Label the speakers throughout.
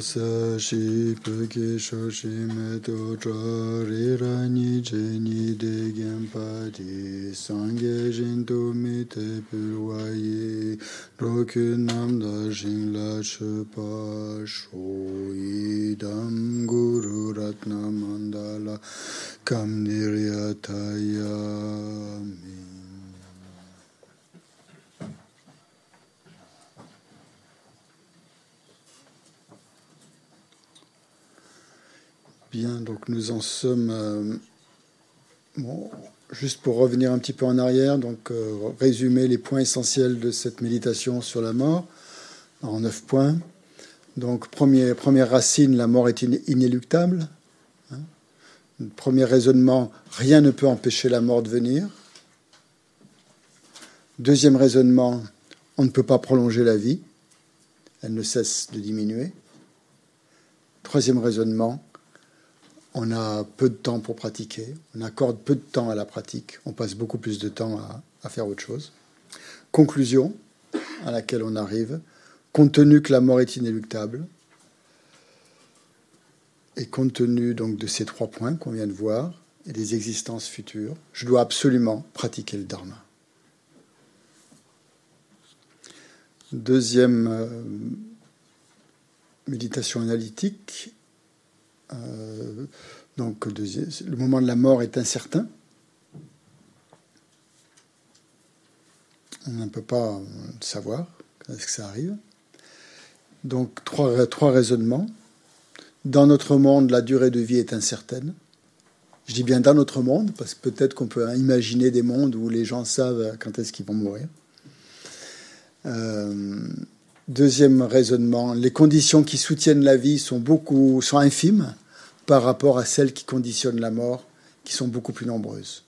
Speaker 1: sa shi pe ki sho shi me to tra ri ra ni je ni de gen pa di sang ge jin tu mi te pu wa yi ro ku nam da jin la che pa sho yi dam guru ratna mandala kam niryataya mi Bien, donc nous en sommes. Euh, juste pour revenir un petit peu en arrière, donc euh, résumer les points essentiels de cette méditation sur la mort en neuf points. Donc, première racine, la mort est inéluctable. Hein. Premier raisonnement, rien ne peut empêcher la mort de venir. Deuxième raisonnement, on ne peut pas prolonger la vie, elle ne cesse de diminuer. Troisième raisonnement, on a peu de temps pour pratiquer, on accorde peu de temps à la pratique, on passe beaucoup plus de temps à, faire autre chose. Conclusion à laquelle on arrive, compte tenu que la mort est inéluctable, et compte tenu donc de ces trois points qu'on vient de voir et des existences futures, je dois absolument pratiquer le dharma. Deuxième euh, méditation analytique, euh, donc le moment de la mort est incertain. On ne peut pas savoir quand est-ce que ça arrive. Donc trois, trois raisonnements. Dans notre monde, la durée de vie est incertaine. Je dis bien dans notre monde, parce que peut-être qu'on peut imaginer des mondes où les gens savent quand est-ce qu'ils vont mourir. Euh, Deuxième raisonnement, les conditions qui soutiennent la vie sont beaucoup sont infimes par rapport à celles qui conditionnent la mort, qui sont beaucoup plus nombreuses.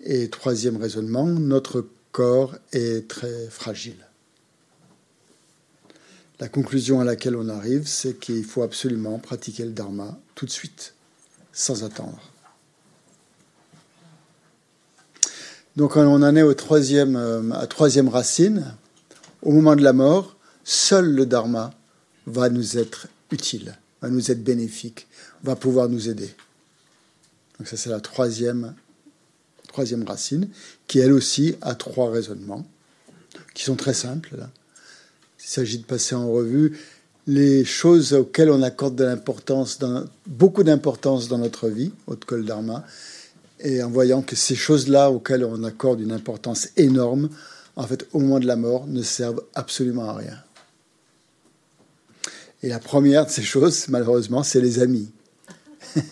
Speaker 1: Et troisième raisonnement, notre corps est très fragile. La conclusion à laquelle on arrive, c'est qu'il faut absolument pratiquer le dharma tout de suite, sans attendre. Donc on en est au troisième, euh, à troisième racine, au moment de la mort, seul le dharma va nous être utile, va nous être bénéfique, va pouvoir nous aider. Donc ça c'est la troisième, troisième racine, qui elle aussi a trois raisonnements, qui sont très simples. Il s'agit de passer en revue les choses auxquelles on accorde beaucoup d'importance dans notre vie, au Kol Dharma, et en voyant que ces choses-là auxquelles on accorde une importance énorme, en fait, au moment de la mort, ne servent absolument à rien. Et la première de ces choses, malheureusement, c'est les amis.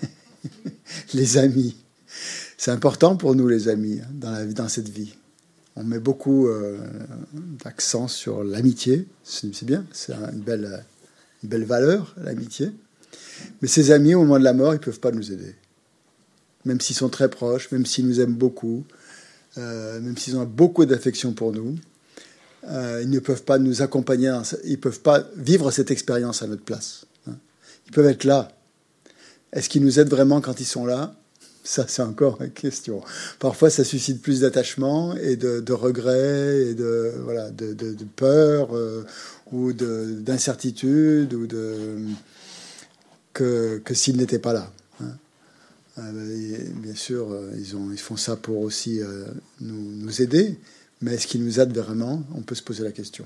Speaker 1: les amis. C'est important pour nous, les amis, hein, dans, la, dans cette vie. On met beaucoup euh, d'accent sur l'amitié. C'est bien, c'est une belle, une belle valeur, l'amitié. Mais ces amis, au moment de la mort, ils ne peuvent pas nous aider. Même s'ils sont très proches, même s'ils nous aiment beaucoup, euh, même s'ils ont beaucoup d'affection pour nous, euh, ils ne peuvent pas nous accompagner, ils ne peuvent pas vivre cette expérience à notre place. Hein. Ils peuvent être là. Est-ce qu'ils nous aident vraiment quand ils sont là? Ça, c'est encore une question. Parfois, ça suscite plus d'attachement et de, de regret et de, voilà, de, peur euh, ou d'incertitude ou que s'ils n'étaient pas là. Euh, bien sûr, euh, ils, ont, ils, font ça pour aussi euh, nous, nous, aider, mais est-ce qu'ils nous aident vraiment? On peut se poser la question.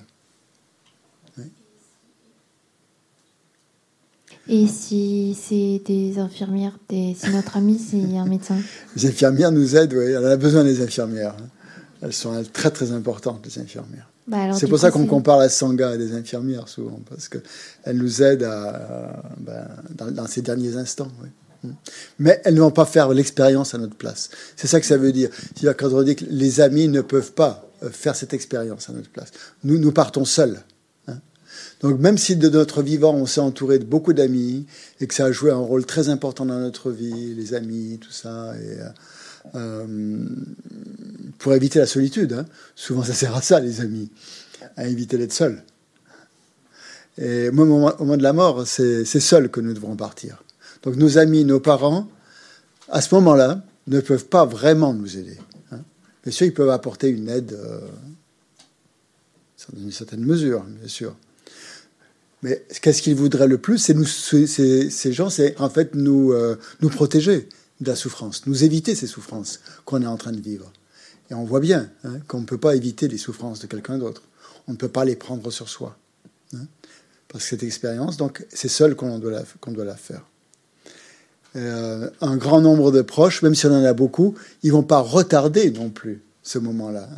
Speaker 2: Et si c'est des infirmières, des, si notre ami c'est un médecin?
Speaker 1: Les infirmières nous aident, oui, elle a besoin des infirmières. Hein. Elles sont très très importantes, les infirmières. Bah, c'est pour ça qu'on compare la sangha à des infirmières souvent, parce qu'elles nous aident à, ben, dans, dans, ces derniers instants. Oui. Mais elles ne vont pas faire l'expérience à notre place. C'est ça que ça veut dire. C'est-à-dire quand on dit que les amis ne peuvent pas euh, faire cette expérience à notre place. Nous, nous partons seuls. Hein. Donc même si de notre vivant, on s'est entouré de beaucoup d'amis et que ça a joué un rôle très important dans notre vie, les amis, tout ça, et, euh, euh, pour éviter la solitude. Hein. Souvent, ça sert à ça, les amis, à éviter d'être seuls. Et au moment de la mort, c'est seul que nous devrons partir. Donc nos amis, nos parents, à ce moment-là, ne peuvent pas vraiment nous aider. Hein. Bien sûr, ils peuvent apporter une aide euh, dans une certaine mesure, bien sûr. Mais qu'est-ce qu'ils voudraient le plus ces, gens, c'est en fait nous, euh, nous protéger de la souffrance, nous éviter ces souffrances qu'on est en train de vivre. Et on voit bien hein, qu'on ne peut pas éviter les souffrances de quelqu'un d'autre. On ne peut pas les prendre sur soi. Hein, parce que cette expérience, donc, c'est seul qu'on doit la faire. Euh, un grand nombre de proches, même si on en a beaucoup, ils vont pas retarder non plus ce moment-là.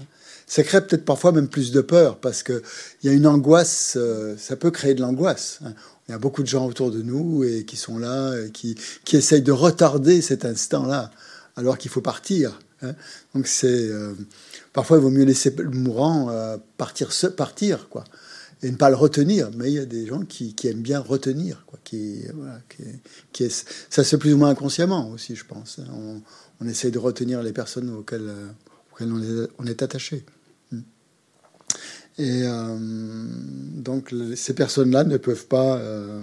Speaker 1: Ça crée peut-être parfois même plus de peur parce qu'il y a une angoisse, euh, ça peut créer de l'angoisse. Hein. Il y a beaucoup de gens autour de nous et qui sont là, et qui, qui essayent de retarder cet instant-là, alors qu'il faut partir. Hein. Donc c'est euh, parfois il vaut mieux laisser le mourant partir, partir quoi, et ne pas le retenir. Mais il y a des gens qui, aiment bien retenir, quoi, qui, voilà, qui, est, ça c'est plus ou moins inconsciemment aussi, je pense. Hein. On, on essaye de retenir les personnes auxquelles, auxquelles on est, attaché. Et euh, donc ces personnes-là ne peuvent pas, euh,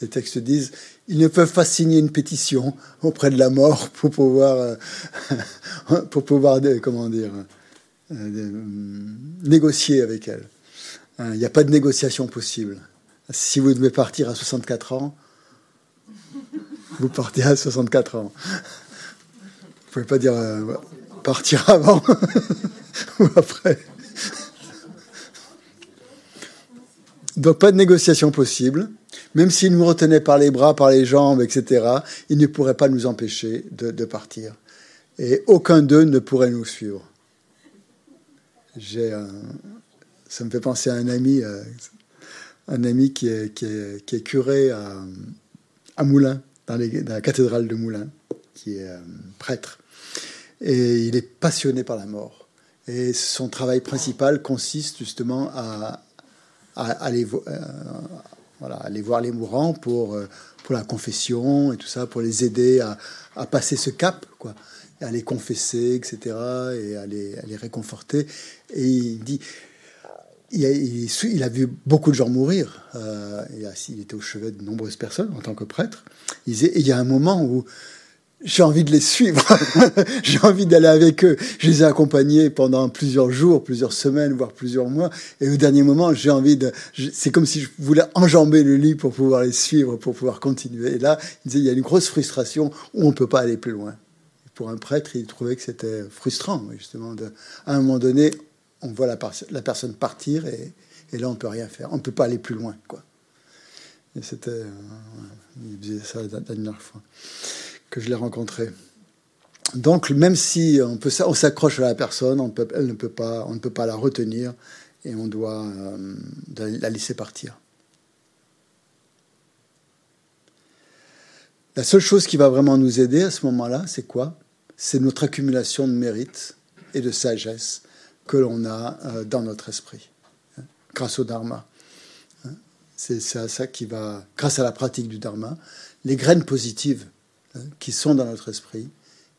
Speaker 1: les textes disent, ils ne peuvent pas signer une pétition auprès de la mort pour pouvoir, euh, pour pouvoir comment dire, négocier avec elle. Il n'y a pas de négociation possible. Si vous devez partir à 64 ans, vous partez à 64 ans. Vous pouvez pas dire partir avant ou après. Donc pas de négociation possible. Même s'il nous retenait par les bras, par les jambes, etc., il ne pourrait pas nous empêcher de, partir. Et aucun d'eux ne pourrait nous suivre. J'ai ça me fait penser à un ami, euh, un ami qui est, curé à, à Moulins, dans, la cathédrale de Moulins, qui est euh, prêtre. Et il est passionné par la mort. Et son travail principal consiste justement à, aller, euh, aller voir les mourants pour, la confession et tout ça, pour les aider à, à passer ce cap, quoi, à les confesser, etc., et à les, les réconforter. Et il dit, il a, vu beaucoup de gens mourir. Euh, il, était au chevet de nombreuses personnes en tant que prêtre. Il disait, il y a un moment où j'ai envie de les suivre, j'ai envie d'aller avec eux. Je les ai accompagnés pendant plusieurs jours, plusieurs semaines, voire plusieurs mois. Et au dernier moment, j'ai envie de. C'est comme si je voulais enjamber le lit pour pouvoir les suivre, pour pouvoir continuer. Et là, il disait, il y a une grosse frustration où on peut pas aller plus loin. pour un prêtre, il trouvait que c'était frustrant, justement. À un moment donné, on voit la, personne partir et, là, on peut rien faire. On ne peut pas aller plus loin, quoi. Et c'était. Euh, il disait ça la dernière fois que je l'ai rencontré. Donc, même si on, peut, on s'accroche à la personne, on elle ne peut pas, on ne peut pas la retenir et on doit euh, la laisser partir. La seule chose qui va vraiment nous aider à ce moment-là, c'est quoi? C'est notre accumulation de mérite et de sagesse que l'on a euh, dans notre esprit, hein, grâce au Dharma. Hein. C'est à ça qui va, grâce à la pratique du Dharma, les graines positives Hein, qui sont dans notre esprit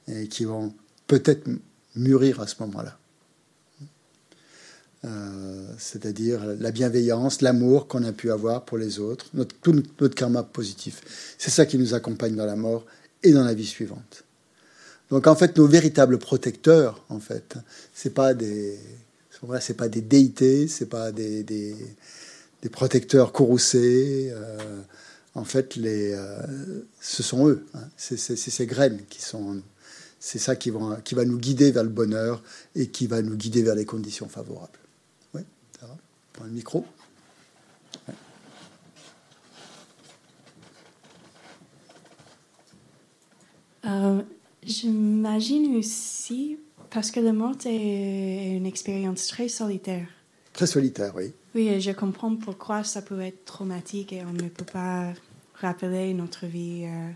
Speaker 1: et qui vont peut-être mûrir à ce moment-là. Euh, c'est-à-dire la bienveillance, l'amour qu'on a pu avoir pour les autres, tout notre karma positif. C'est ça qui nous accompagne dans la mort et dans la vie suivante. Donc en fait, nos véritables protecteurs, en fait, c'est pas des, c'est pas des déités, c'est pas des, des, protecteurs courroucés. Euh, en fait, les, euh, ce sont eux. Hein. C'est ces graines qui sont. C'est ça qui, vont, qui va nous guider vers le bonheur et qui va nous guider vers les conditions favorables. Oui, ça va? Prends le micro.
Speaker 3: Euh, j'imagine aussi, parce que la mort est une expérience très solitaire.
Speaker 1: Très solitaire, oui.
Speaker 3: Oui, je comprends pourquoi ça peut être traumatique et on ne peut pas rappeler notre vie, euh,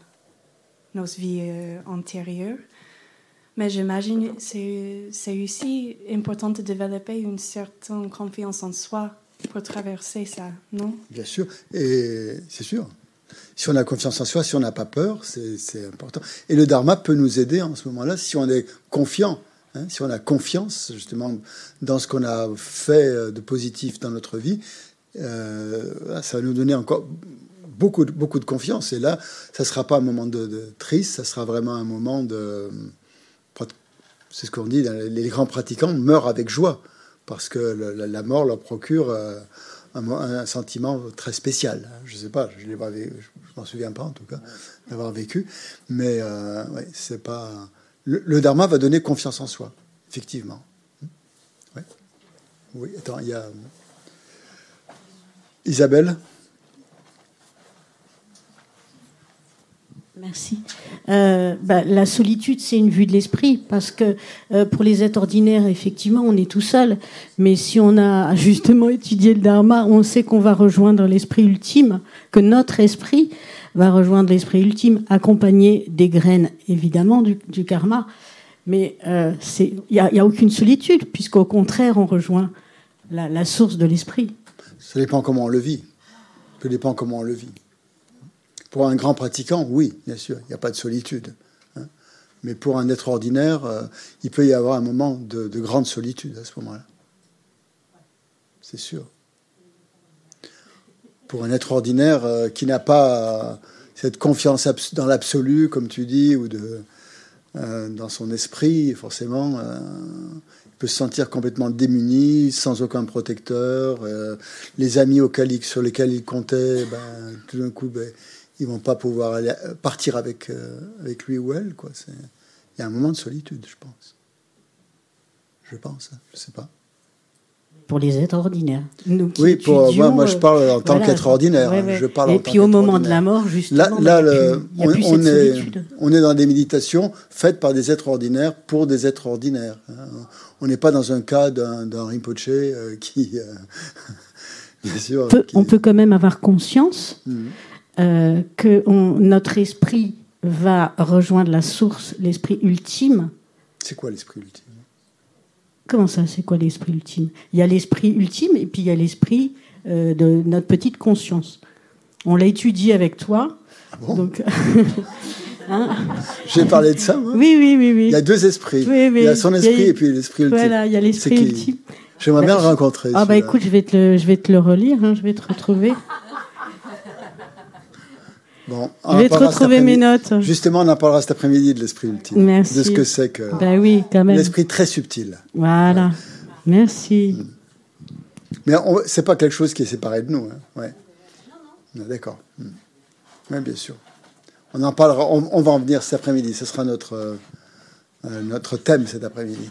Speaker 3: nos vies euh, antérieures. Mais j'imagine que c'est aussi important de développer une certaine confiance en soi pour traverser ça, non?
Speaker 1: Bien sûr, et c'est sûr. Si on a confiance en soi, si on n'a pas peur, c'est important. Et le dharma peut nous aider en ce moment-là si on est confiant Hein, si on a confiance justement dans ce qu'on a fait euh, de positif dans notre vie, euh, ça va nous donner encore beaucoup, beaucoup de confiance. Et là, ça ne sera pas un moment de, triste, ça sera vraiment un moment de... C'est ce qu'on dit, les grands pratiquants meurent avec joie, parce que la, mort leur procure euh, un, sentiment très spécial. Je ne sais pas, je ne m'en souviens pas en tout cas d'avoir vécu, mais euh, c'est pas. Le, dharma va donner confiance en soi, effectivement. Ouais. Oui, attends, il y a Isabelle?
Speaker 4: Merci. Euh, bah, la solitude, c'est une vue de l'esprit, parce que euh, pour les êtres ordinaires, effectivement, on est tout seul. Mais si on a justement étudié le Dharma, on sait qu'on va rejoindre l'esprit ultime, que notre esprit va rejoindre l'esprit ultime, accompagné des graines, évidemment, du, karma. Mais euh, il n'y a, a, aucune solitude, puisqu'au contraire, on rejoint la, la source de l'esprit.
Speaker 1: Ça dépend comment on le vit. Ça dépend comment on le vit. Pour un grand pratiquant, oui, bien sûr, il n'y a pas de solitude. Hein. Mais pour un être ordinaire, euh, il peut y avoir un moment de, grande solitude à ce moment-là. C'est sûr. Pour un être ordinaire euh, qui n'a pas euh, cette confiance dans l'absolu, comme tu dis, ou de, dans son esprit, forcément, il peut se sentir complètement démuni, sans aucun protecteur. les amis auxquels sur lesquels il comptait, ben, tout d'un coup, ben, ils vont pas pouvoir aller, euh, partir avec, euh, avec lui ou elle. Quoi. Il y a un moment de solitude, je pense. Je pense, hein, je sais pas.
Speaker 4: Pour les êtres ordinaires.
Speaker 1: oui, pour moi, moi, je parle en tant qu'être ordinaire. Je parle
Speaker 4: Et puis au moment de la mort, justement,
Speaker 1: là, bah, on, est, on est dans des méditations faites par des êtres ordinaires pour des êtres ordinaires. Hein. On n'est pas dans un cas d'un Rinpoche euh, qui,
Speaker 4: bien sûr, On peut quand même avoir conscience. Mhm. Euh, que notre esprit va rejoindre la source, l'esprit ultime.
Speaker 1: C'est quoi l'esprit ultime?
Speaker 4: Comment ça, c'est quoi l'esprit ultime? Il y a l'esprit ultime et puis il y a l'esprit euh, de notre petite conscience. On l'a étudié avec toi.
Speaker 1: Ah bon? Donc, hein? J'ai parlé de ça, moi
Speaker 4: Oui, oui, oui, oui.
Speaker 1: Il y a deux esprits. il y a son esprit et puis l'esprit ultime.
Speaker 4: Voilà, il y a l'esprit ultime.
Speaker 1: J'aimerais bien le rencontrer.
Speaker 4: Ah, bah écoute, je vais te le, je vais te le relire, hein, je vais te retrouver.
Speaker 1: Bon,
Speaker 4: je vais te retrouver mes notes.
Speaker 1: Justement, on en parlera cet après-midi de l'esprit ultime.
Speaker 4: Merci.
Speaker 1: De ce que c'est que
Speaker 4: ben oui, quand même.
Speaker 1: l'esprit très subtil.
Speaker 4: Voilà. Merci.
Speaker 1: Mais c'est pas quelque chose qui est séparé de nous. Hein. Ouais. D'accord. Hmm. Oui, bien sûr. On en parlera. On, va en venir cet après-midi. Ce sera notre euh, euh, notre thème cet après-midi.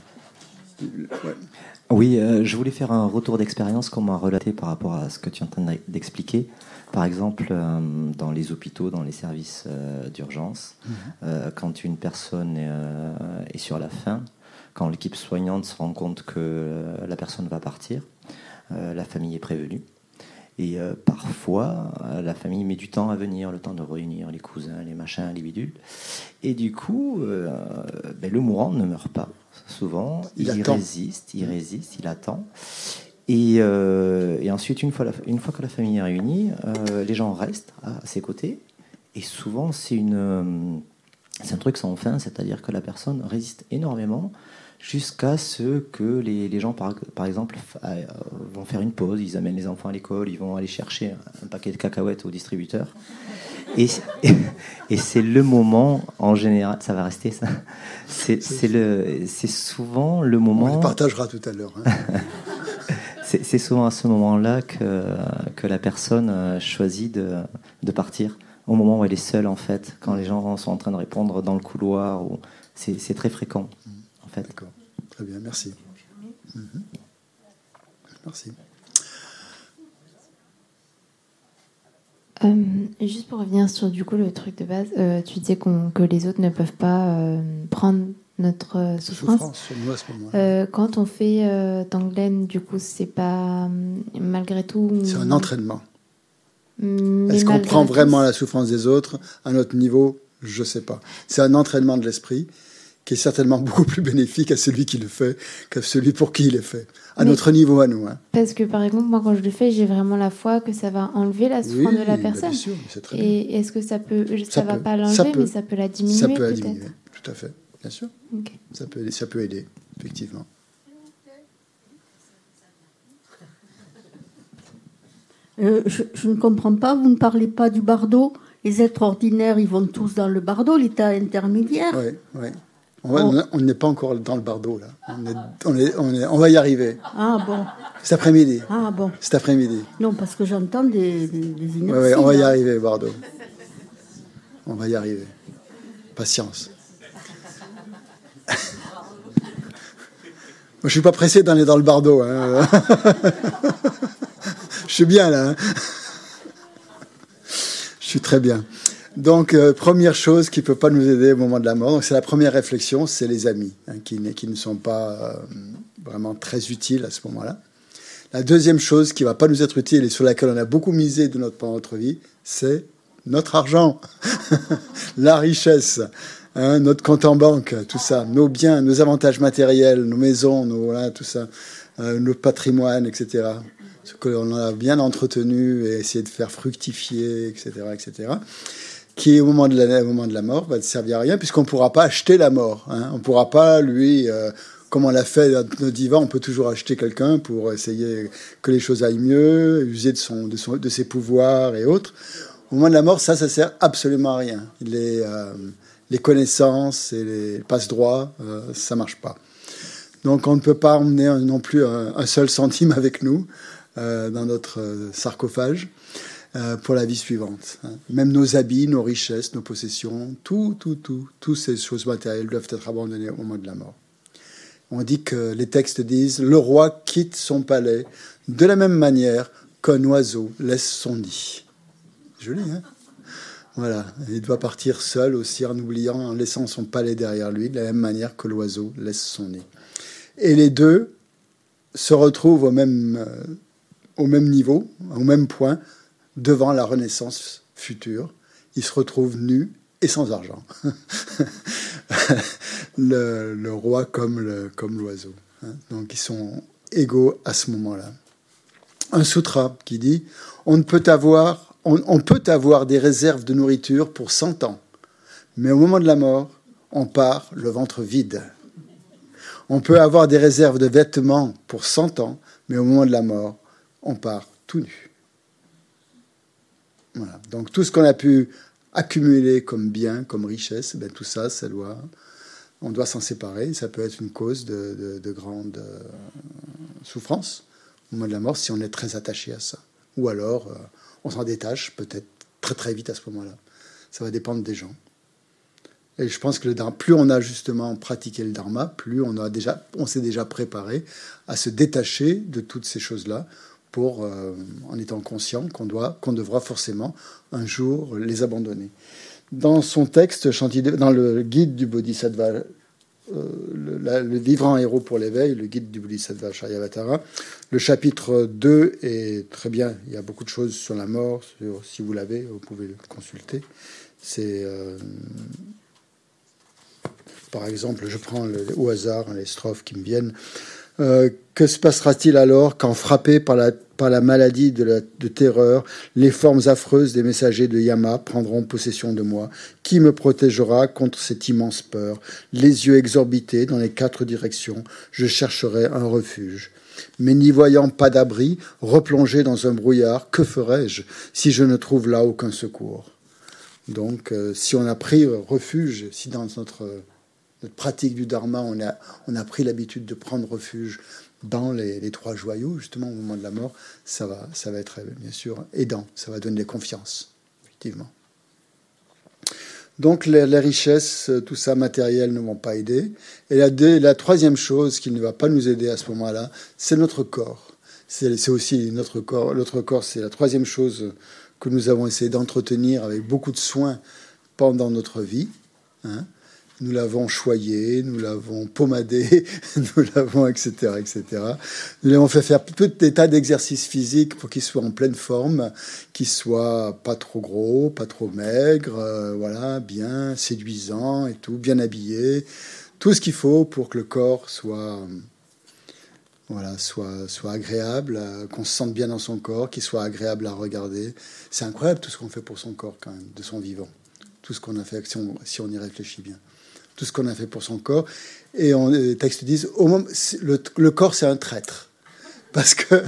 Speaker 5: Oui, euh, je voulais faire un retour d'expérience qu'on m'a relaté par rapport à ce que tu es en train d'expliquer. Par exemple, euh, dans les hôpitaux, dans les services euh, d'urgence, mhm. euh, quand une personne est sur la fin, quand l'équipe soignante se rend compte que la personne va partir, la famille est prévenue. Et parfois, la famille met du temps à venir, le temps de réunir les cousins, les machins, les bidules. Et du coup, ben, le mourant ne meurt pas. Souvent, il, résiste, il résiste, il attend. Euh, et, ensuite, une fois, une fois que la famille est réunie, euh, les gens restent à, ses côtés. Et souvent, c'est une, euh, c'est un truc sans fin, c'est-à-dire que la personne résiste énormément jusqu'à ce que les, les gens, par, par, exemple, vont faire une pause, ils amènent les enfants à l'école, ils vont aller chercher un paquet de cacahuètes au distributeur. Et, et c'est le moment, en général, ça va rester ça. C'est, c'est souvent le moment. On
Speaker 1: le partagera tout à l'heure. Hein.
Speaker 5: c'est souvent à ce moment-là que, que la personne euh, choisit de, de, partir, au moment où elle est seule en fait, quand les gens sont en train de répondre dans le couloir. C'est très fréquent en fait.
Speaker 1: D'accord, très bien, merci. Mhm. Merci.
Speaker 2: Euh, juste pour revenir sur du coup le truc de base, euh, tu disais que les autres ne peuvent pas prendre notre euh, souffrance. Euh, quand on fait euh, Tanglen, du coup, c'est pas malgré tout.
Speaker 1: C'est un entraînement. Est-ce qu'on prend vraiment la souffrance des autres à notre niveau? Je sais pas. C'est un entraînement de l'esprit qui est certainement beaucoup plus bénéfique à celui qui le fait qu'à celui pour qui il est fait. À notre niveau, à nous. Hein.
Speaker 2: Parce que, par exemple, moi, quand je le fais, j'ai vraiment la foi que ça va enlever la souffrance de la bah, personne. Bien sûr, très Et est-ce que ça peut. Ça, ne va pas l'enlever, mais ça peut la diminuer. Ça peut la diminuer,
Speaker 1: tout à fait. Bien sûr. Ça, peut, ça peut aider, effectivement.
Speaker 4: Euh, je, ne comprends pas, vous ne parlez pas du bardo. Les êtres ordinaires, ils vont tous dans le bardo, l'état intermédiaire.
Speaker 1: Oui, oui. On n'est pas encore dans le bardo, là. On, est, on, est, on, va y arriver.
Speaker 4: Ah bon
Speaker 1: Cet après-midi.
Speaker 4: Ah bon
Speaker 1: Cet après-midi.
Speaker 4: Non, parce que j'entends des, des,
Speaker 1: Oui, on va y arriver, Bardo. On va y arriver. Patience. Moi, je suis pas pressé d'aller dans le bardo. Hein. je suis bien là. Hein. je suis très bien. Donc, euh, première chose qui peut pas nous aider au moment de la mort, c'est la première réflexion, c'est les amis, hein, qui, qui, ne sont pas euh, vraiment très utiles à ce moment-là. La deuxième chose qui va pas nous être utile et sur laquelle on a beaucoup misé de notre, pendant notre vie, c'est notre argent, la richesse, hein, notre compte en banque, tout ça, nos biens, nos avantages matériels, nos maisons, nos, voilà, tout ça, euh, notre patrimoine, etc. Ce que l'on a bien entretenu et essayé de faire fructifier, etc., etc qui au moment de la, au moment de la mort va ne servir à rien puisqu'on ne pourra pas acheter la mort. Hein. On ne pourra pas lui, euh, comme on l'a fait dans nos divans, on peut toujours acheter quelqu'un pour essayer que les choses aillent mieux, user de, son, de, son, de ses pouvoirs et autres. Au moment de la mort, ça, ça sert absolument à rien. Les, euh, les connaissances et les passe-droits, euh, ça marche pas. Donc on ne peut pas emmener non plus un, seul centime avec nous euh, dans notre sarcophage. Euh, pour la vie suivante. Hein. Même nos habits, nos richesses, nos possessions, tout, tout, tout, toutes ces choses matérielles doivent être abandonnées au moment de la mort. On dit que les textes disent le roi quitte son palais de la même manière qu'un oiseau laisse son nid. Joli, hein? Voilà, il doit partir seul aussi en oubliant, en laissant son palais derrière lui, de la même manière que l'oiseau laisse son nid. Et les deux se retrouvent au même, euh, au même niveau, au même point, devant la Renaissance future. Il se retrouve nu et sans argent. le, roi comme l'oiseau. Comme hein. Donc ils sont égaux à ce moment-là. Un sutra qui dit on, peut avoir, on, peut avoir des réserves de nourriture pour 100 ans, mais au moment de la mort, on part le ventre vide. On peut avoir des réserves de vêtements pour 100 ans, mais au moment de la mort, on part tout nu. Donc tout ce qu'on a pu accumuler comme bien, comme richesse, ben, tout ça, ça doit, on doit s'en séparer. Ça peut être une cause de, grande euh, souffrance au moment de la mort si on est très attaché à ça. Ou alors euh, on s'en détache peut-être très très vite à ce moment-là. Ça va dépendre des gens. Et je pense que le, plus on a justement pratiqué le dharma, plus on a déjà, on s'est déjà préparé à se détacher de toutes ces choses-là pour, euh, en étant conscient qu'on doit, qu'on devra forcément un jour les abandonner. Dans son texte, dans le guide du Bodhisattva, euh, le, le, vivre en héros pour l'éveil, le guide du Bodhisattva Shayavatara, le chapitre 2 est très bien. Il y a beaucoup de choses sur la mort. Si vous l'avez, vous pouvez le consulter. C'est euh, par exemple, je prends au hasard les strophes qui me viennent. Euh, que se passera-t-il alors quand, frappé par la, maladie de, la, de terreur, les formes affreuses des messagers de Yama prendront possession de moi? Qui me protégera contre cette immense peur? Les yeux exorbités dans les quatre directions, je chercherai un refuge. Mais n'y voyant pas d'abri, replongé dans un brouillard, que ferai-je si je ne trouve là aucun secours? Donc, euh, si on a pris refuge, si dans notre notre pratique du dharma, on a, on a pris l'habitude de prendre refuge dans les, trois joyaux, justement au moment de la mort, ça va, ça va être bien sûr aidant, ça va donner confiance, effectivement. Donc les, richesses, tout ça matériel ne vont pas aider. Et la, la troisième chose qui ne va pas nous aider à ce moment-là, c'est notre corps. C'est aussi notre corps. Notre corps, c'est la troisième chose que nous avons essayé d'entretenir avec beaucoup de soin pendant notre vie. Hein. Nous l'avons choyé, nous l'avons pommadé, nous l'avons, etc., etc. Nous l'avons fait faire tout des tas d'exercices physiques pour qu'il soit en pleine forme, qu'il soit pas trop gros, pas trop maigre, euh, voilà, bien séduisant et tout, bien habillé, tout ce qu'il faut pour que le corps soit, voilà, soit, soit agréable, euh, qu'on se sente bien dans son corps, qu'il soit agréable à regarder. C'est incroyable tout ce qu'on fait pour son corps quand même, de son vivant, tout ce qu'on a fait si on y réfléchit bien tout ce qu'on a fait pour son corps. Et les textes disent, le, corps c'est un traître. parce que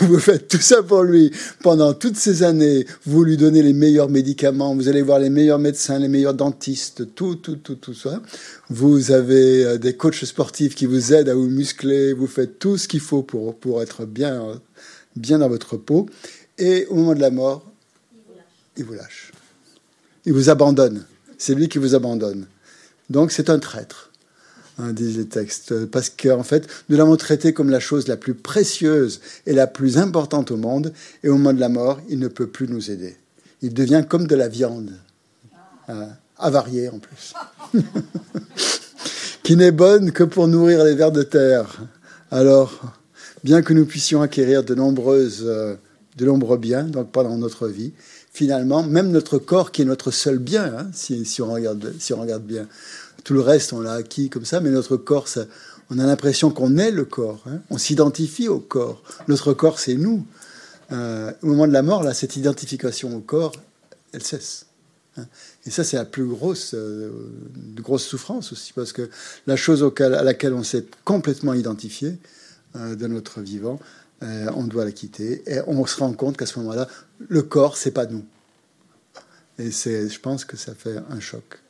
Speaker 1: vous faites tout ça pour lui pendant toutes ces années. Vous lui donnez les meilleurs médicaments, vous allez voir les meilleurs médecins, les meilleurs dentistes, tout, tout, tout, tout ça. Vous avez euh, des coachs sportifs qui vous aident à vous muscler. Vous faites tout ce qu'il faut pour, pour être bien, bien dans votre peau. Et au moment de la mort, il vous lâche. Il vous abandonne. C'est lui qui vous abandonne. Donc c'est un traître. Hein, disent les textes, parce qu'en fait, nous l'avons traité comme la chose la plus précieuse et la plus importante au monde, et au moment de la mort, il ne peut plus nous aider. Il devient comme de la viande, euh, avariée en plus, qui n'est bonne que pour nourrir les vers de terre. Alors, bien que nous puissions acquérir de euh, nombreux biens, donc pendant notre vie, finalement, même notre corps, qui est notre seul bien, hein, si, on si on regarde bien, tout le reste, on l'a acquis comme ça, mais notre corps, on a l'impression qu'on est le corps. Hein. On s'identifie au corps. Notre corps, c'est nous. Euh, au moment de la mort, là, cette identification au corps, elle cesse. Hein. Et ça, c'est la plus grosse, euh, grosse souffrance aussi, parce que la chose à laquelle on s'est complètement identifié euh, de notre vivant, on doit la quitter. Et on se rend compte qu'à ce moment-là, le corps, c'est pas nous. Et c'est, je pense que ça fait un choc.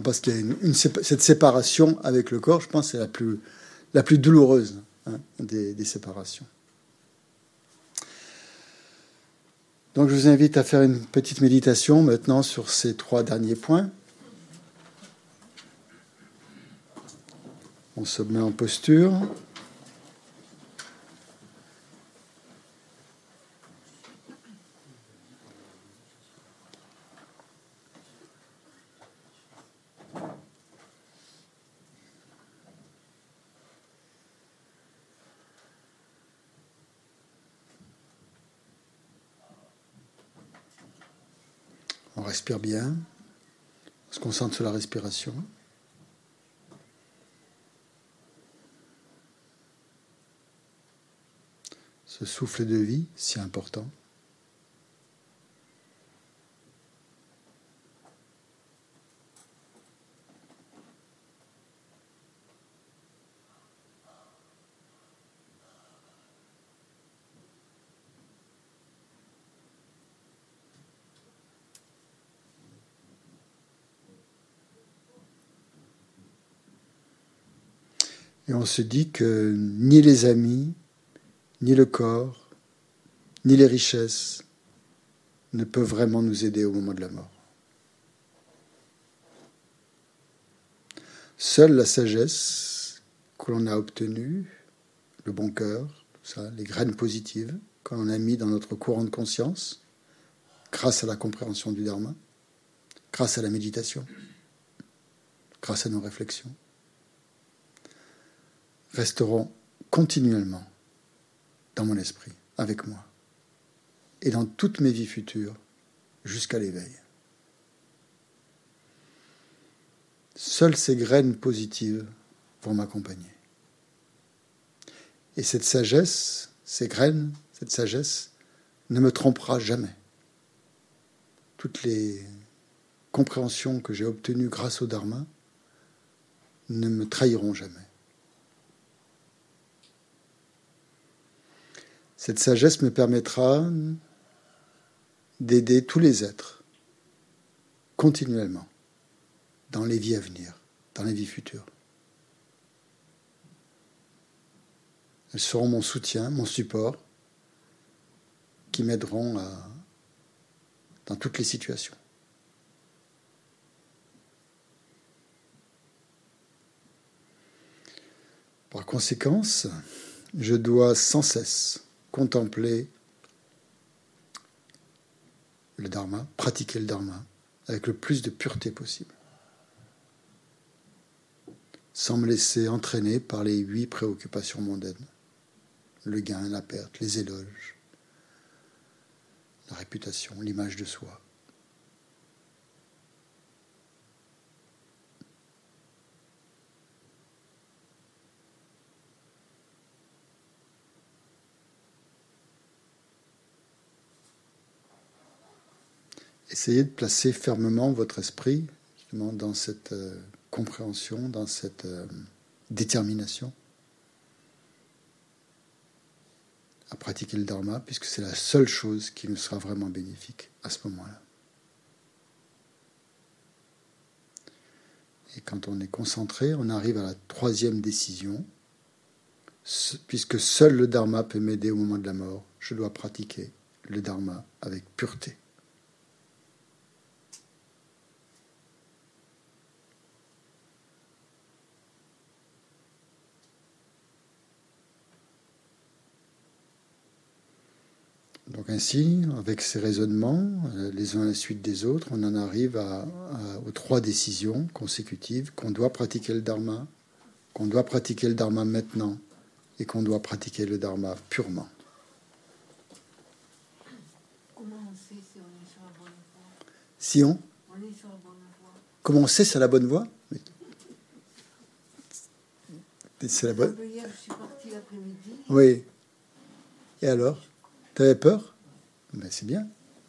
Speaker 1: Parce qu'il y a cette séparation avec le corps, je pense, c'est la plus, la plus douloureuse hein, des, séparations. Donc je vous invite à faire une petite méditation maintenant sur ces trois derniers points. On se met en posture. On respire bien. On se concentre sur la respiration. Ce souffle de vie, si important. Et on se dit que ni les amis, ni le corps, ni les richesses ne peuvent vraiment nous aider au moment de la mort. Seule la sagesse que l'on a obtenue, le bon cœur, ça, les graines positives que l'on a mis dans notre courant de conscience, grâce à la compréhension du Dharma, grâce à la méditation, grâce à nos réflexions, resteront continuellement dans mon esprit, avec moi, et dans toutes mes vies futures, jusqu'à l'éveil. Seules ces graines positives vont m'accompagner. Et cette sagesse, ces graines, cette sagesse, ne me trompera jamais. Toutes les compréhensions que j'ai obtenues grâce au Dharma ne me trahiront jamais. Cette sagesse me permettra d'aider tous les êtres continuellement dans les vies à venir, dans les vies futures. Elles seront mon soutien, mon support, qui m'aideront dans toutes les situations. Par conséquence, je dois sans cesse contempler le dharma, pratiquer le dharma avec le plus de pureté possible, sans me laisser entraîner par les huit préoccupations mondaines, le gain, la perte, les éloges, la réputation, l'image de soi. Essayez de placer fermement votre esprit justement dans cette euh, compréhension, dans cette euh, détermination. à pratiquer le dharma, puisque c'est la seule chose qui nous sera vraiment bénéfique à ce moment-là. Et quand on est concentré, on arrive à la troisième décision, puisque seul le dharma peut m'aider au moment de la mort, je dois pratiquer le dharma avec pureté. Donc ainsi, avec ces raisonnements, euh, les uns à la suite des autres, on en arrive aux trois décisions consécutives qu'on doit pratiquer le dharma, qu'on doit pratiquer le dharma maintenant et qu'on doit pratiquer le dharma purement. Comment on sait si on est sur la bonne voie? Si on, on est sur la bonne voie. Comment on sait si c'est la bonne voie? C'est la bonne. Hier, je suis partie l'après-midi. Oui. Et alors? Tu avais peur? Ben, C'est bien.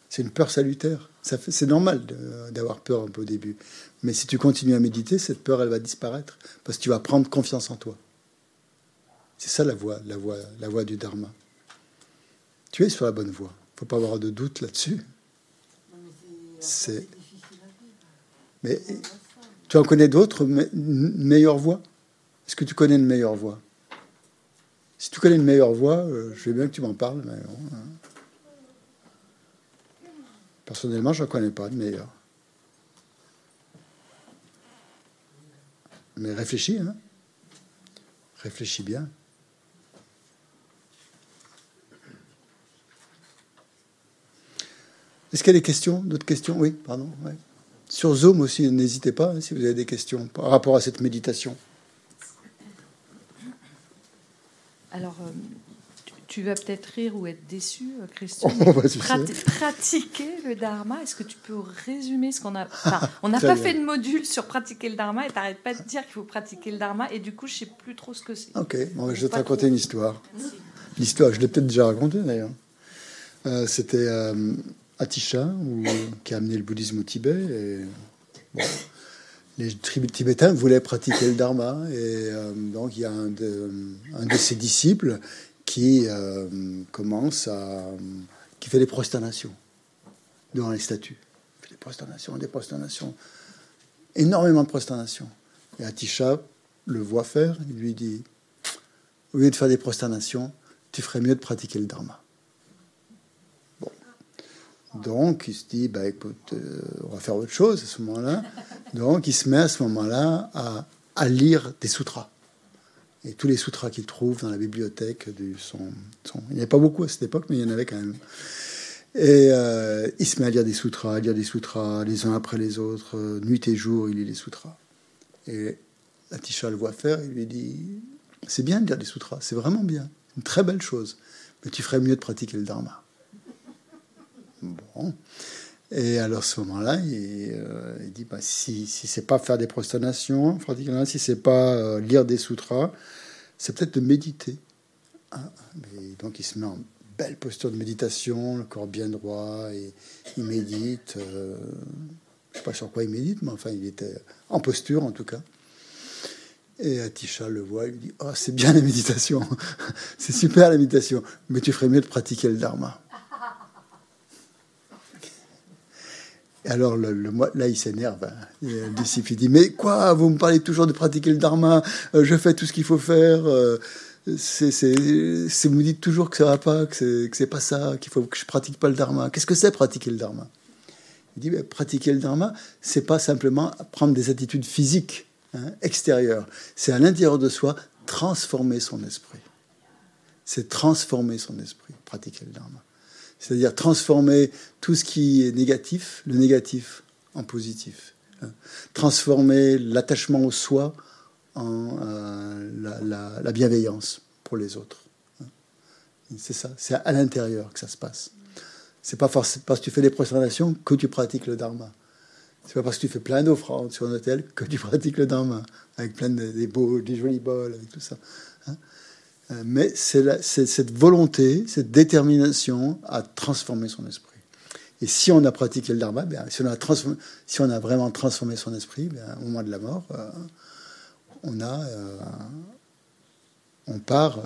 Speaker 1: C'est une peur salutaire. C'est normal d'avoir peur un peu au début. Mais si tu continues à méditer, cette peur, elle va disparaître. Parce que tu vas prendre confiance en toi. C'est ça la voie, la voie, voie du Dharma. Tu es sur la bonne voie. Il ne faut pas avoir de doute là-dessus. C'est. Mais tu en connais d'autres meilleures voies? Est-ce que tu connais une meilleure voie? Si tu connais une meilleure voix, euh, je veux bien que tu m'en parles. Hein. Personnellement, je ne connais pas de meilleure. Mais réfléchis, hein. Réfléchis bien. Est-ce qu'il y a des questions D'autres questions? Oui, pardon. Sur Zoom aussi, n'hésitez pas hein, si vous avez des questions par rapport à cette méditation.
Speaker 6: Alors, euh, tu vas peut-être rire ou être déçu, euh, Christian. pratiquer le dharma, est-ce que tu peux résumer ce qu'on a. Enfin, on n'a pas fait de module sur pratiquer le dharma et t'arrêtes pas de dire qu'il faut pratiquer le dharma et du coup, je sais plus trop ce que c'est.
Speaker 1: Ok, bon, je vais te raconter une histoire. L'histoire, je l'ai peut-être déjà racontée d'ailleurs. Euh, c'était Atisha qui a amené le bouddhisme au Tibet. Et, les tribus tibétains voulaient pratiquer le dharma. Et euh, donc, il y a un de, ses disciples qui euh, commence à. qui fait des prosternations devant les statues. Il fait des prosternations, des prosternations. Énormément de prosternations. Et Atisha le voit faire. Il lui dit Au lieu de faire des prosternations, tu ferais mieux de pratiquer le dharma. Donc, il se dit, bah, écoute, euh, on va faire autre chose à ce moment-là. Donc, il se met à ce moment-là à, lire des sutras. Et tous les sutras qu'il trouve dans la bibliothèque du, sont, Il n'y avait pas beaucoup à cette époque, mais il y en avait quand même. Et euh, il se met à lire des sutras, à lire des sutras les uns après les autres, euh, nuit et jour, il lit les sutras. Et Atisha le voit faire, il lui dit C'est bien de lire des sutras, c'est vraiment bien, une très belle chose, mais tu ferais mieux de pratiquer le dharma. Bon. Et alors, à ce moment-là, il, euh, dit bah, si, si c'est pas faire des prosternations, si c'est pas euh, lire des sutras, c'est peut-être de méditer. Ah, donc, il se met en belle posture de méditation, le corps bien droit, et il médite. Euh, je sais pas sur quoi il médite, mais enfin, il était en posture en tout cas. Et Atisha le voit, il lui dit Oh, c'est bien la méditation, c'est super la méditation, mais tu ferais mieux de pratiquer le dharma. Et alors, le, là, il s'énerve. Hein. Disciple, il dit Mais quoi Vous me parlez toujours de pratiquer le dharma euh, Je fais tout ce qu'il faut faire. Euh, c'est, vous me dites toujours que ça va pas, que c'est, pas ça, qu'il faut que je pratique pas le dharma. Qu'est-ce que c'est pratiquer le dharma? Il dit Pratiquer le dharma, c'est pas simplement prendre des attitudes physiques hein, extérieures. C'est à l'intérieur de soi transformer son esprit. C'est transformer son esprit, pratiquer le dharma c'est-à-dire transformer tout ce qui est négatif, le négatif en positif. Hein. Transformer l'attachement au soi en euh, la, bienveillance pour les autres. Hein. C'est ça, c'est à l'intérieur que ça se passe. C'est pas parce que tu fais des prosternations que tu pratiques le dharma. C'est pas parce que tu fais plein d'offrandes sur un hôtel que tu pratiques le dharma, avec plein de des beaux, des jolis bols, avec tout ça. Hein. Euh, mais c'est cette volonté, cette détermination à transformer son esprit. Et si on a pratiqué le dharma, bien, si, on a vraiment transformé son esprit, bien, au moment de la mort, euh, euh, on part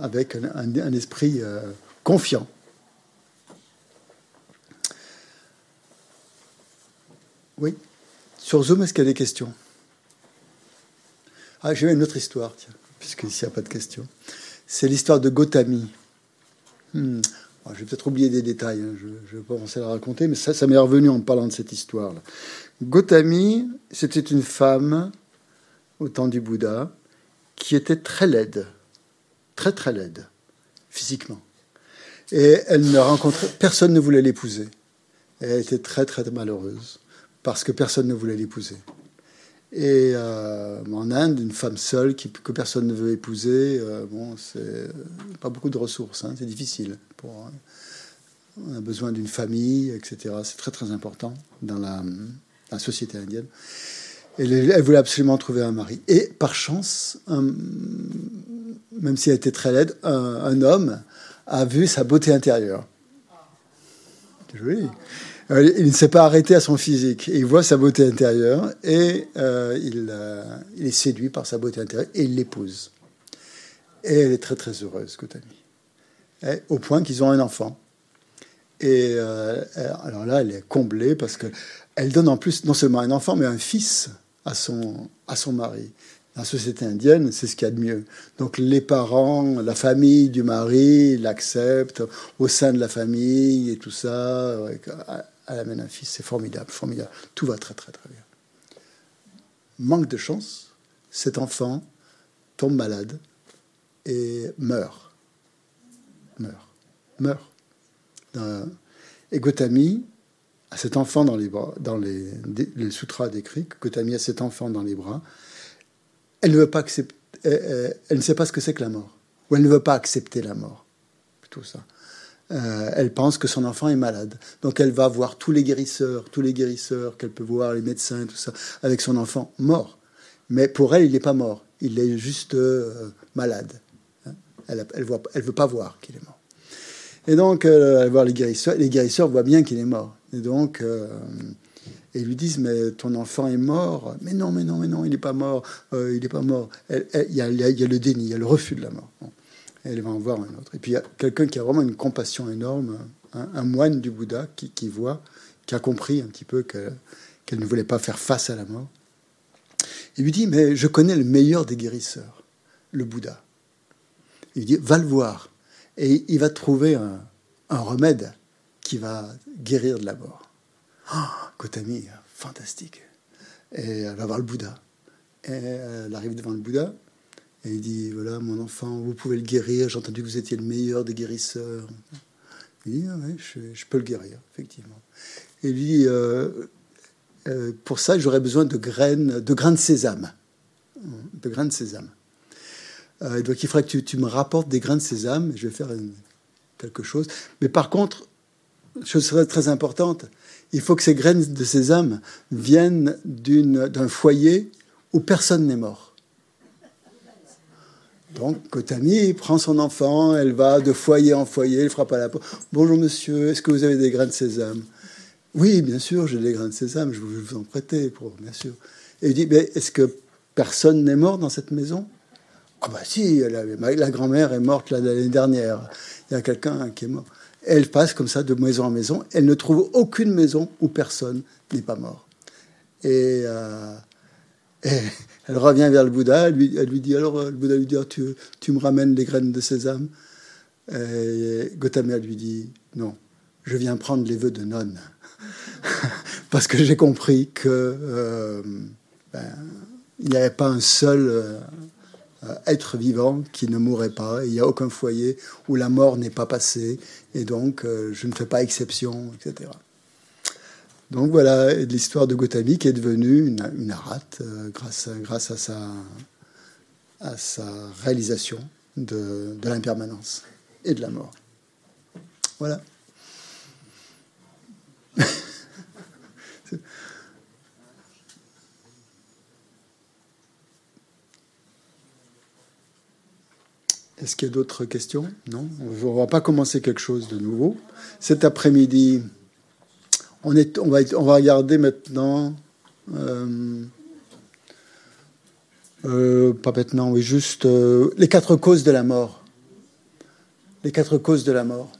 Speaker 1: avec un, esprit euh, confiant. Oui. Sur Zoom, est-ce qu'il y a des questions? Ah, j'ai une autre histoire, tiens, puisqu'ici il n'y a pas de questions. C'est l'histoire de Gotami. Hmm. Ah, je vais peut-être oublier des détails, hein, je ne vais pas commencer à la raconter, mais ça, ça m'est revenu en parlant de cette histoire-là. Gotami, c'était une femme au temps du Bouddha qui était très laide, très très laide, physiquement. Et elle ne rencontrait, personne ne voulait l'épouser. Elle était très très malheureuse parce que personne ne voulait l'épouser. Et euh, en Inde, une femme seule que personne ne veut épouser, euh, bon, c'est pas beaucoup de ressources, hein, c'est difficile. Pour, on a besoin d'une famille, etc. C'est très très important dans la, société indienne. Elle, elle, voulait absolument trouver un mari. Et par chance, même si elle était très laide, un, homme a vu sa beauté intérieure. C'est joli. Euh, il ne s'est pas arrêté à son physique. Il voit sa beauté intérieure et euh, il, euh, il, est séduit par sa beauté intérieure et il l'épouse. Et elle est très très heureuse, Kotami. Au point qu'ils ont un enfant. Et alors là, elle est comblée parce qu'elle donne en plus non seulement un enfant, mais un fils à son, à son mari. Dans la société indienne, c'est ce qu'il y a de mieux. Donc les parents, la famille du mari l'acceptent au sein de la famille et tout ça elle amène un fils, c'est formidable, formidable. Tout va très très très bien. Manque de chance, cet enfant tombe malade et meurt. Meurt. Meurt. Et Gotami a cet enfant dans les bras, dans les, les sutras décrits, Gotami a cet enfant dans les bras. Elle ne veut pas accepter, elle ne sait pas ce que c'est que la mort, ou elle ne veut pas accepter la mort. Plutôt ça. Euh, elle pense que son enfant est malade. Donc elle va voir tous les guérisseurs, tous les guérisseurs qu'elle peut voir, les médecins, tout ça, avec son enfant mort. Mais pour elle, il n'est pas mort. Il est juste euh, malade. Hein. Elle ne veut pas voir qu'il est mort. Et donc, euh, elle va voir les guérisseurs. Les guérisseurs voient bien qu'il est mort. Et donc, ils lui disent, mais ton enfant est mort. Mais non, mais non, mais non, il n'est pas mort. il n'est pas mort. Il y, a le déni, il y a le refus de la mort elle va en voir un autre. Et puis il y a quelqu'un qui a vraiment une compassion énorme, un, moine du Bouddha qui, voit, qui a compris un petit peu qu'elle ne voulait pas faire face à la mort. Il lui dit, mais je connais le meilleur des guérisseurs, le Bouddha. Il dit, va le voir. Et il va trouver un, remède qui va guérir de la mort. Oh, Kotami, fantastique. Et elle va voir le Bouddha. Et elle arrive devant le Bouddha. Il dit Voilà, mon enfant, vous pouvez le guérir. J'ai entendu que vous étiez le meilleur des guérisseurs. Il dit ah je, peux le guérir, effectivement. Et lui euh, euh, Pour ça, j'aurais besoin de graines, de grains de sésame. De grains de sésame. Euh, donc il faudrait que tu, me rapportes des grains de sésame. Je vais faire quelque chose. Mais par contre, chose très importante, il faut que ces graines de sésame viennent d'un foyer où personne n'est mort. Donc, Kotami prend son enfant, elle va de foyer en foyer, elle frappe à la porte. Bonjour monsieur, est-ce que vous avez des grains de sésame? Oui, bien sûr, j'ai des grains de sésame, je vais vous en prêter, pour, bien sûr. Et il dit, mais est-ce que personne n'est mort dans cette maison? Ah bah si, la, grand-mère est morte l'année dernière. Il y a quelqu'un qui est mort. Elle passe comme ça de maison en maison. Elle ne trouve aucune maison où personne n'est pas mort. Et, euh, elle revient vers le Bouddha, elle lui, dit alors, le Bouddha lui dit, oh, tu, me ramènes les graines de sésame Et Gautama lui dit, non, je viens prendre les vœux de nonne. Parce que j'ai compris que euh, ben, il n'y avait pas un seul euh, être vivant qui ne mourrait pas. Il n'y a aucun foyer où la mort n'est pas passée. Et donc, euh, je ne fais pas exception, etc. Donc voilà l'histoire de Gautami qui est devenue une, arate euh, grâce, grâce à, sa, à sa réalisation de, de l'impermanence et de la mort. Voilà. Est-ce qu'il y a d'autres questions? Non? On ne va pas commencer quelque chose de nouveau. Cet après-midi, on, va regarder maintenant. Euh, euh, Pas maintenant, oui, juste euh, les quatre causes de la mort. Les quatre causes de la mort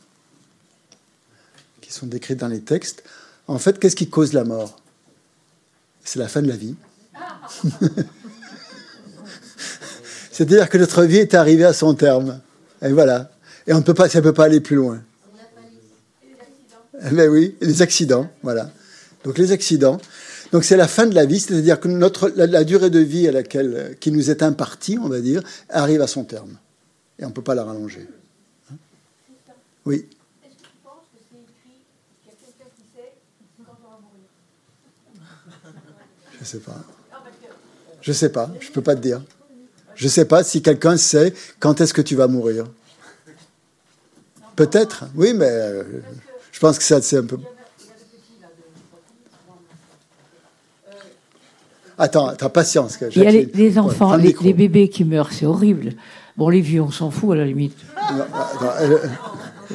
Speaker 1: qui sont décrites dans les textes. En fait, qu'est-ce qui cause la mort? C'est la fin de la vie. C'est-à-dire que notre vie est arrivée à son terme. Et voilà. Et on ne peut pas, ça ne peut pas aller plus loin. Mais oui, les accidents, voilà. Donc les accidents. Donc c'est la fin de la vie, c'est-à-dire que notre, la, durée de vie à laquelle, qui nous est impartie, on va dire, arrive à son terme. Et on ne peut pas la rallonger. Hein oui. Est-ce que tu penses que c'est écrit qu'il y a quelqu'un qui sait quand on va mourir Je ne sais pas. Je ne sais pas, je ne peux pas te dire. Je ne sais pas si quelqu'un sait quand est-ce que tu vas mourir. Peut-être, oui, mais euh, je pense que ça, c'est un peu. Attends, attends, patience.
Speaker 7: Il y a les, enfants, les, bébés qui meurent, c'est horrible. Bon, les vieux, on s'en fout à la limite.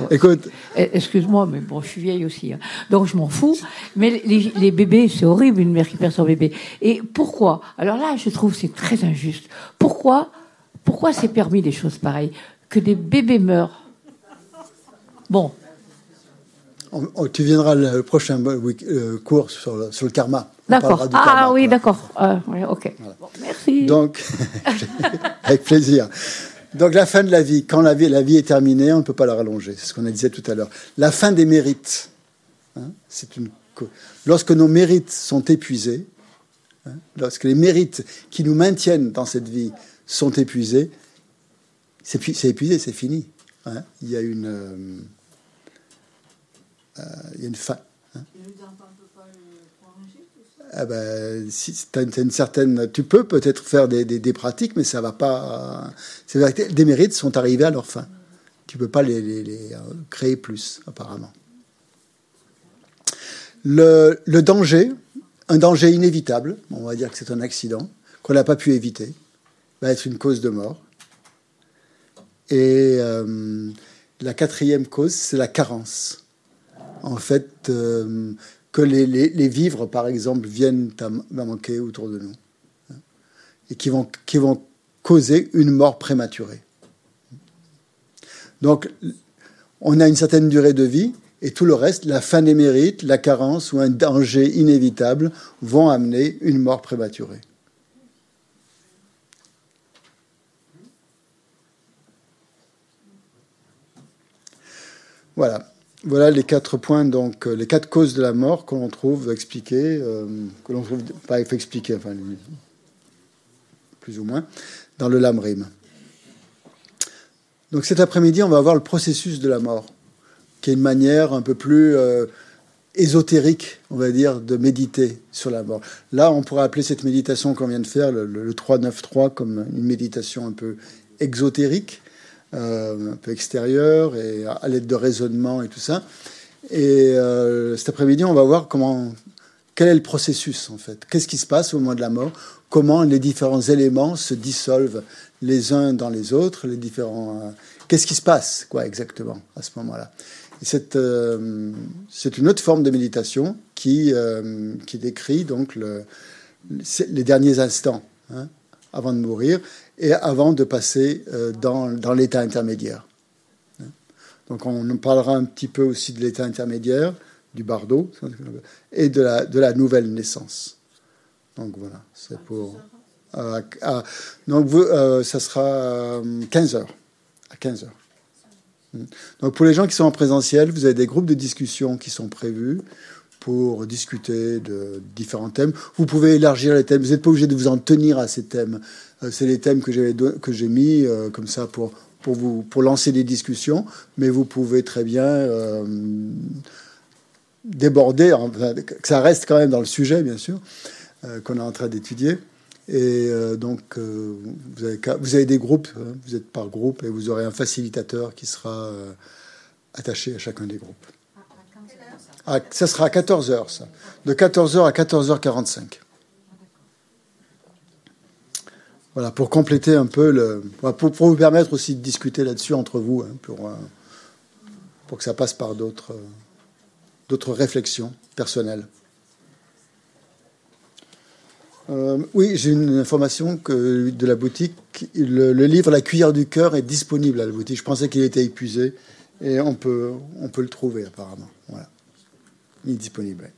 Speaker 1: écoute.
Speaker 7: Eh, excuse-moi, mais bon, je suis vieille aussi. Hein. Donc je m'en fous. Mais les, les bébés, c'est horrible, une mère qui perd son bébé. Et pourquoi? Alors là, je trouve c'est très injuste. Pourquoi Pourquoi c'est permis des choses pareilles? Que des bébés meurent Bon,
Speaker 1: tu viendras le prochain euh, cours sur le, sur le karma.
Speaker 7: D'accord. Ah oui, d'accord. Euh, ok. merci.
Speaker 1: Donc, avec plaisir. Donc la fin de la vie, quand la vie, la vie est terminée, on ne peut pas la rallonger. C'est ce qu'on a disait tout à l'heure. La fin des mérites. Hein, c'est une. Lorsque nos mérites sont épuisés, hein, lorsque les mérites qui nous maintiennent dans cette vie sont épuisés, c'est épuisé, c'est fini. Hein. Il y a une. Euh, il y a une fin. Hein. Ah ben, si une certaine, tu peux peut-être faire des, des, pratiques, mais ça va pas. des mérites sont arrivés à leur fin. Tu peux pas les, les, euh, créer plus, apparemment. Le, le, danger, un danger inévitable, on va dire que c'est un accident qu'on n'a pas pu éviter, va être une cause de mort. Et euh, la quatrième cause, c'est la carence en fait, euh, que les, vivres, par exemple, viennent à, manquer autour de nous hein, et qui vont, qui vont causer une mort prématurée. Donc, on a une certaine durée de vie et tout le reste, la fin des mérites, la carence ou un danger inévitable vont amener une mort prématurée. Voilà. Voilà les quatre points, donc euh, les quatre causes de la mort que l'on trouve expliquées, euh, que l'on trouve pas expliquées, enfin plus ou moins, dans le Lamrim. Donc cet après-midi, on va voir le processus de la mort, qui est une manière un peu plus euh, ésotérique, on va dire, de méditer sur la mort. Là, on pourrait appeler cette méditation qu'on vient de faire, le, le 3-9-3, comme une méditation un peu exotérique un peu extérieur et à l'aide de raisonnement et tout ça. Et euh, cet après-midi, on va voir comment, quel est le processus en fait. Qu'est-ce qui se passe au moment de la mort? Comment les différents éléments se dissolvent les uns dans les autres Les différents. Euh, qu'est-ce qui se passe, quoi, exactement, à ce moment-là? C'est, c'est une autre forme de méditation qui, qui décrit donc le, les derniers instants hein, avant de mourir et avant de passer euh, dans, dans l'état intermédiaire. Donc on parlera un petit peu aussi de l'état intermédiaire, du bardo, et de la, de la nouvelle naissance. Donc voilà, c'est pour... Euh, donc vous, euh, ça sera 15 heures. À 15 heures. Donc pour les gens qui sont en présentiel, vous avez des groupes de discussion qui sont prévus pour discuter de différents thèmes. Vous pouvez élargir les thèmes. Vous n'êtes pas obligé de vous en tenir à ces thèmes. Euh, c'est les thèmes que j'ai que j'ai mis euh, comme ça pour pour vous pour lancer des discussions. Mais vous pouvez très bien euh, déborder, que ça reste quand même dans le sujet, bien sûr, qu'on est en train d'étudier. Et donc, vous, avez, vous avez des groupes, hein, vous êtes par groupe, et vous aurez un facilitateur qui sera attaché à chacun des groupes. Ça sera à 14h, ça. De 14h à 14h45. Voilà, pour compléter un peu le. Pour, vous permettre aussi de discuter là-dessus entre vous, hein, pour, euh, pour que ça passe par d'autres, d'autres réflexions personnelles. Euh, oui, j'ai une information que de la boutique. Le, livre La cuillère du cœur est disponible à la boutique. Je pensais qu'il était épuisé et on peut, on peut le trouver apparemment. Voilà. Disponible.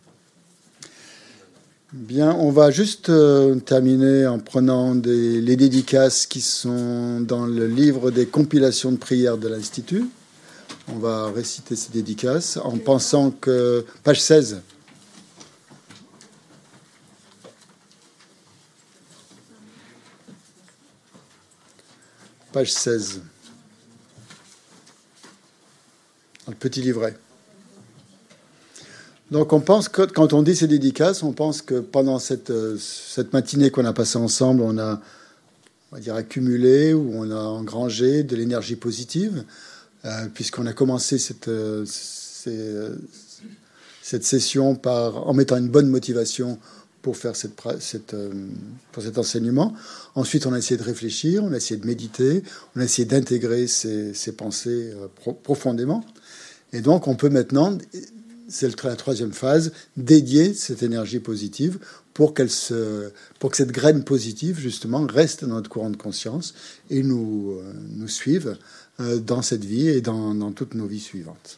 Speaker 1: Bien, on va juste euh, terminer en prenant les dédicaces qui sont dans le livre des compilations de prières de l'Institut. On va réciter ces dédicaces en pensant que, page 16, page 16, le petit livret. Donc on pense que quand on dit ces dédicaces, on pense que pendant cette, euh, cette matinée qu'on a passée ensemble, on a on va dire accumulé ou on a engrangé de l'énergie positive, euh, puisqu'on a commencé cette, euh, cette session en mettant une bonne motivation pour faire cette, cette, pour cet enseignement. Ensuite, on a essayé de réfléchir, on a essayé de méditer, on a essayé d'intégrer ces, ces pensées profondément. Et donc, on peut maintenant c'est la troisième phase, dédier cette énergie positive pour, que cette graine positive, justement, reste dans notre courant de conscience et nous, euh, nous suive euh, dans cette vie et dans, dans toutes nos vies suivantes.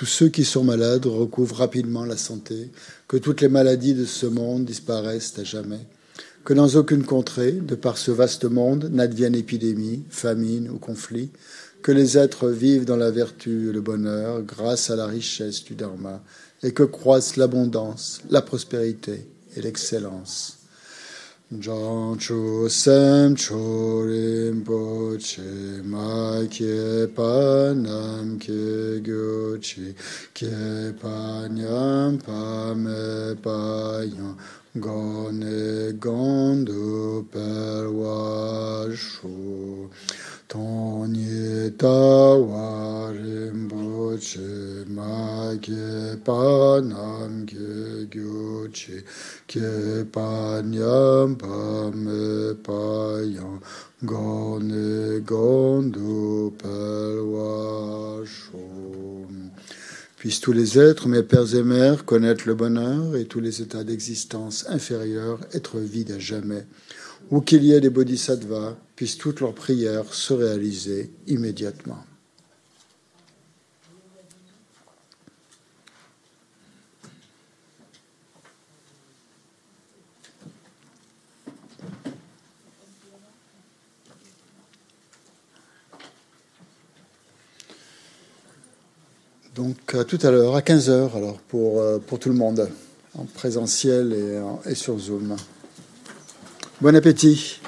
Speaker 1: tous ceux qui sont malades recouvrent rapidement la santé, que toutes les maladies de ce monde disparaissent à jamais, que dans aucune contrée, de par ce vaste monde, n'advienne épidémie, famine ou conflit, que les êtres vivent dans la vertu et le bonheur grâce à la richesse du Dharma, et que croissent l'abondance, la prospérité et l'excellence. John Chu Sam Chu Rim Po Che Ma Kye Pa Nam Kye Gyo Chi Kye Pa Nyam Pa Me Pa Yon Go Ne Gondu Per Wa Shu Ton Ye Ta Wa Rim Po Che Ma Kye Pa Nam Kye Gyo Chi Kye Pa Nyam Puissent tous les êtres, mes pères et mères, connaître le bonheur et tous les états d'existence inférieurs être vides à jamais. Ou qu'il y ait des bodhisattvas, puissent toutes leurs prières se réaliser immédiatement. Donc à tout à l'heure, à 15h alors, pour, euh, pour tout le monde, en présentiel et sur Zoom. Bon appétit.